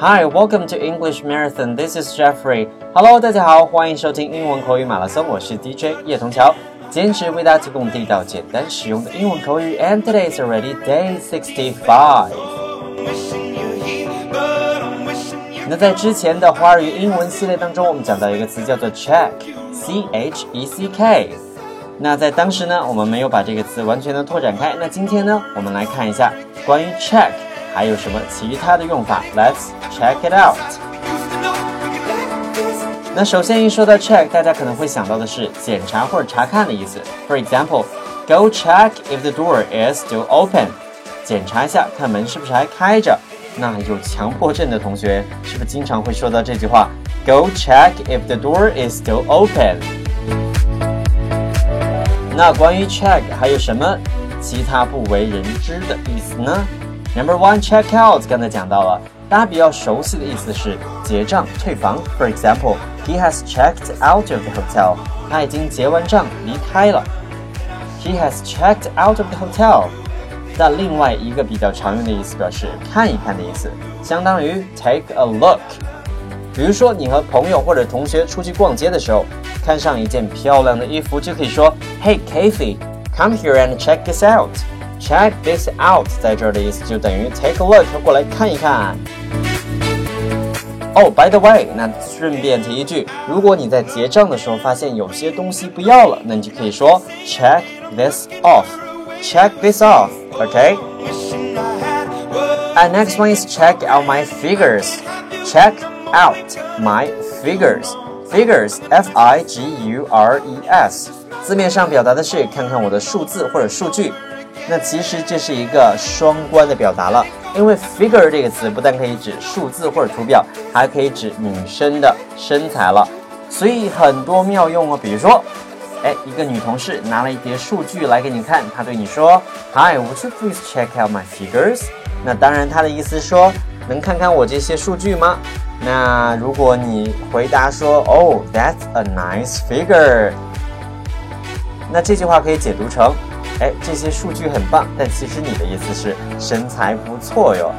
Hi, welcome to English Marathon. This is Jeffrey. Hello，大家好，欢迎收听英文口语马拉松，我是 DJ 叶童桥，坚持为大家提供地道、简单、实用的英文口语。And today is already day sixty-five. 那在之前的华语英文系列当中，我们讲到一个词叫做 check，c h e c k。那在当时呢，我们没有把这个词完全的拓展开。那今天呢，我们来看一下关于 check 还有什么其他的用法。Let's check it out。那首先一说到 check，大家可能会想到的是检查或者查看的意思。For example，go check if the door is still open。检查一下，看门是不是还开着。那有强迫症的同学是不是经常会说到这句话？Go check if the door is still open。那关于 check 还有什么其他不为人知的意思呢 ？Number one, check out，刚才讲到了，大家比较熟悉的意思是结账退房。For example, he has checked out of the hotel，他已经结完账离开了。He has checked out of the hotel。但另外一个比较常用的意思表示看一看的意思，相当于 take a look。比如说，你和朋友或者同学出去逛街的时候，看上一件漂亮的衣服，就可以说：“Hey, Kathy, come here and check this out. Check this out。”在这儿的意思就等于 take a look，过来看一看。哦，by the way，那顺便提一句，如果你在结账的时候发现有些东西不要了，那你就可以说：“Check this off. Check this off. Okay. And next one is check out my figures. Check out my figures. Figures, F-I-G-U-R-E-S，字面上表达的是看看我的数字或者数据。 那其实这是一个双关的表达了，因为 figure 这个词不但可以指数字或者图表，还可以指女生的身材了，所以很多妙用哦。比如说，哎，一个女同事拿了一叠数据来给你看，她对你说：“Hi, would you please check out my figures？” 那当然，她的意思说，能看看我这些数据吗？那如果你回答说，Oh, that's a nice figure，那这句话可以解读成，哎，这些数据很棒，但其实你的意思是身材不错哟。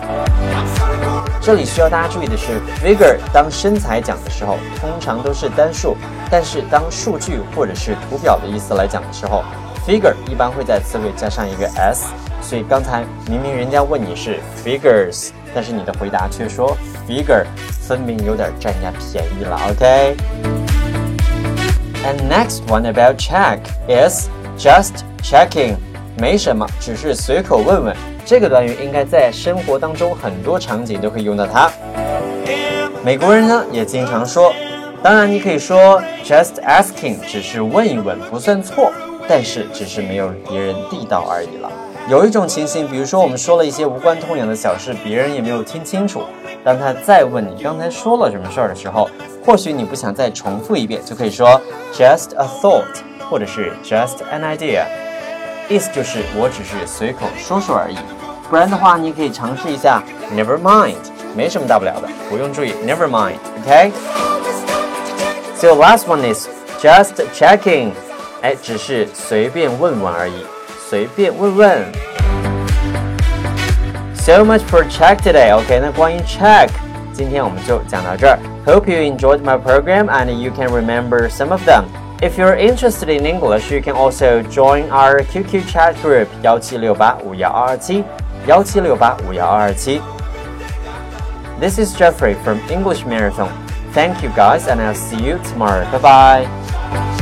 这里需要大家注意的是，figure 当身材讲的时候，通常都是单数，但是当数据或者是图表的意思来讲的时候，figure 一般会在词尾加上一个 s。所以刚才明明人家问你是 figures，但是你的回答却说 figure，分明有点占人家便宜了，OK？And next one about check is just checking，没什么，只是随口问问。这个短语应该在生活当中很多场景都可以用到它。美国人呢也经常说，当然你可以说 just asking，只是问一问不算错，但是只是没有别人地道而已了。有一种情形，比如说我们说了一些无关痛痒的小事，别人也没有听清楚。当他再问你刚才说了什么事儿的时候，或许你不想再重复一遍，就可以说 just a thought，或者是 just an idea，意思就是我只是随口说说而已。不然的话，你可以尝试一下 never mind，没什么大不了的，不用注意 never mind，OK？So last one is just checking，哎，只是随便问问而已。随便问问。So much for check today. OK，那关于 check，今天我们就讲到这儿。Hope you enjoyed my program and you can remember some of them. If you're interested in English, you can also join our QQ chat group 幺七六八五幺二二七幺七六八五幺二二七。This is Jeffrey from English Marathon. Thank you guys, and I'll see you tomorrow. Bye bye.